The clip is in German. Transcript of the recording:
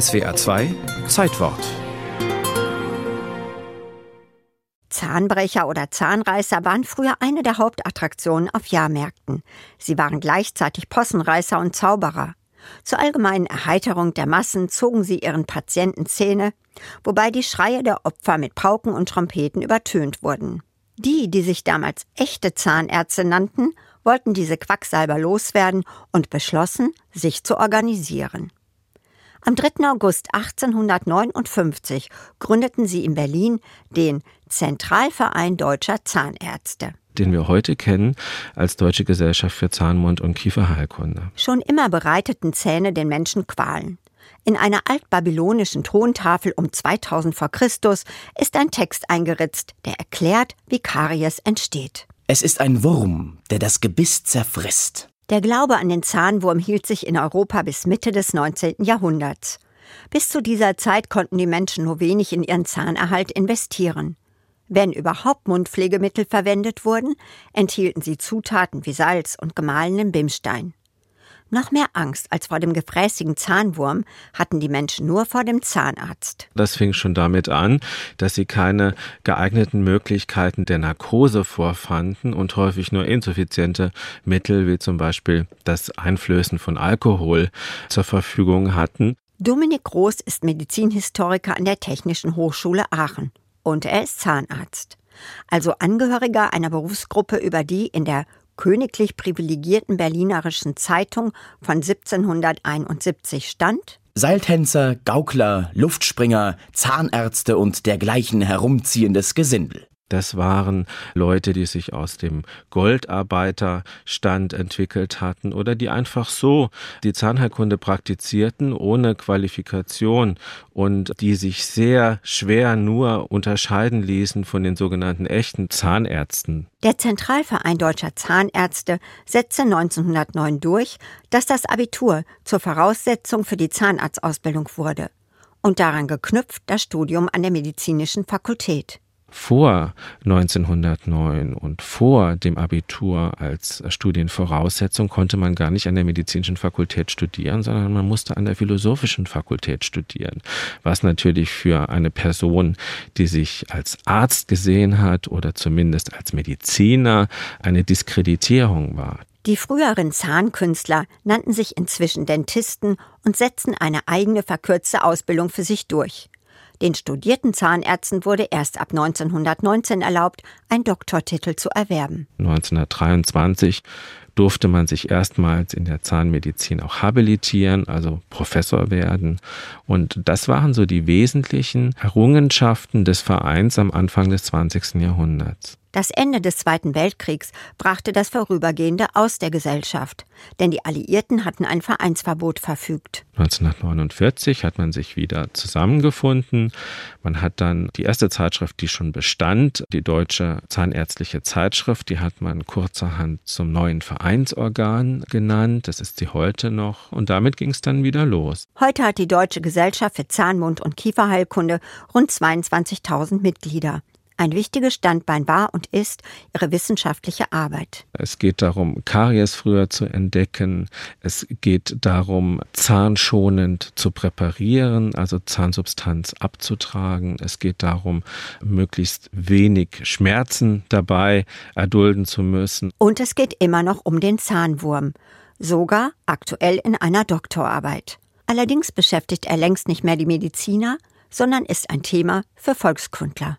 SWA 2 Zeitwort Zahnbrecher oder Zahnreißer waren früher eine der Hauptattraktionen auf Jahrmärkten. Sie waren gleichzeitig Possenreißer und Zauberer. Zur allgemeinen Erheiterung der Massen zogen sie ihren Patienten Zähne, wobei die Schreie der Opfer mit Pauken und Trompeten übertönt wurden. Die, die sich damals echte Zahnärzte nannten, wollten diese Quacksalber loswerden und beschlossen, sich zu organisieren. Am 3. August 1859 gründeten sie in Berlin den Zentralverein deutscher Zahnärzte den wir heute kennen als Deutsche Gesellschaft für Zahnmund- und Kieferheilkunde. Schon immer bereiteten Zähne den Menschen Qualen. In einer altbabylonischen Tontafel um 2000 vor Christus ist ein Text eingeritzt, der erklärt, wie Karies entsteht. Es ist ein Wurm, der das Gebiss zerfrisst. Der Glaube an den Zahnwurm hielt sich in Europa bis Mitte des 19. Jahrhunderts. Bis zu dieser Zeit konnten die Menschen nur wenig in ihren Zahnerhalt investieren. Wenn überhaupt Mundpflegemittel verwendet wurden, enthielten sie Zutaten wie Salz und gemahlenen Bimstein. Noch mehr Angst als vor dem gefräßigen Zahnwurm hatten die Menschen nur vor dem Zahnarzt. Das fing schon damit an, dass sie keine geeigneten Möglichkeiten der Narkose vorfanden und häufig nur insuffiziente Mittel wie zum Beispiel das Einflößen von Alkohol zur Verfügung hatten. Dominik Groß ist Medizinhistoriker an der Technischen Hochschule Aachen und er ist Zahnarzt. Also Angehöriger einer Berufsgruppe, über die in der königlich privilegierten Berlinerischen Zeitung von 1771 stand? Seiltänzer, Gaukler, Luftspringer, Zahnärzte und dergleichen herumziehendes Gesindel. Das waren Leute, die sich aus dem Goldarbeiterstand entwickelt hatten oder die einfach so die Zahnheilkunde praktizierten ohne Qualifikation und die sich sehr schwer nur unterscheiden ließen von den sogenannten echten Zahnärzten. Der Zentralverein deutscher Zahnärzte setzte 1909 durch, dass das Abitur zur Voraussetzung für die Zahnarztausbildung wurde und daran geknüpft das Studium an der medizinischen Fakultät vor 1909 und vor dem Abitur als Studienvoraussetzung konnte man gar nicht an der medizinischen Fakultät studieren, sondern man musste an der philosophischen Fakultät studieren, was natürlich für eine Person, die sich als Arzt gesehen hat oder zumindest als Mediziner, eine Diskreditierung war. Die früheren Zahnkünstler nannten sich inzwischen Dentisten und setzten eine eigene verkürzte Ausbildung für sich durch. Den studierten Zahnärzten wurde erst ab 1919 erlaubt, einen Doktortitel zu erwerben. 1923 durfte man sich erstmals in der Zahnmedizin auch habilitieren, also Professor werden. Und das waren so die wesentlichen Errungenschaften des Vereins am Anfang des 20. Jahrhunderts. Das Ende des Zweiten Weltkriegs brachte das Vorübergehende aus der Gesellschaft, denn die Alliierten hatten ein Vereinsverbot verfügt. 1949 hat man sich wieder zusammengefunden. Man hat dann die erste Zeitschrift, die schon bestand, die Deutsche Zahnärztliche Zeitschrift, die hat man kurzerhand zum neuen Vereinsorgan genannt. Das ist sie heute noch. Und damit ging es dann wieder los. Heute hat die Deutsche Gesellschaft für Zahnmund- und Kieferheilkunde rund 22.000 Mitglieder. Ein wichtiges Standbein war und ist ihre wissenschaftliche Arbeit. Es geht darum, Karies früher zu entdecken. Es geht darum, zahnschonend zu präparieren, also Zahnsubstanz abzutragen. Es geht darum, möglichst wenig Schmerzen dabei erdulden zu müssen. Und es geht immer noch um den Zahnwurm. Sogar aktuell in einer Doktorarbeit. Allerdings beschäftigt er längst nicht mehr die Mediziner, sondern ist ein Thema für Volkskundler.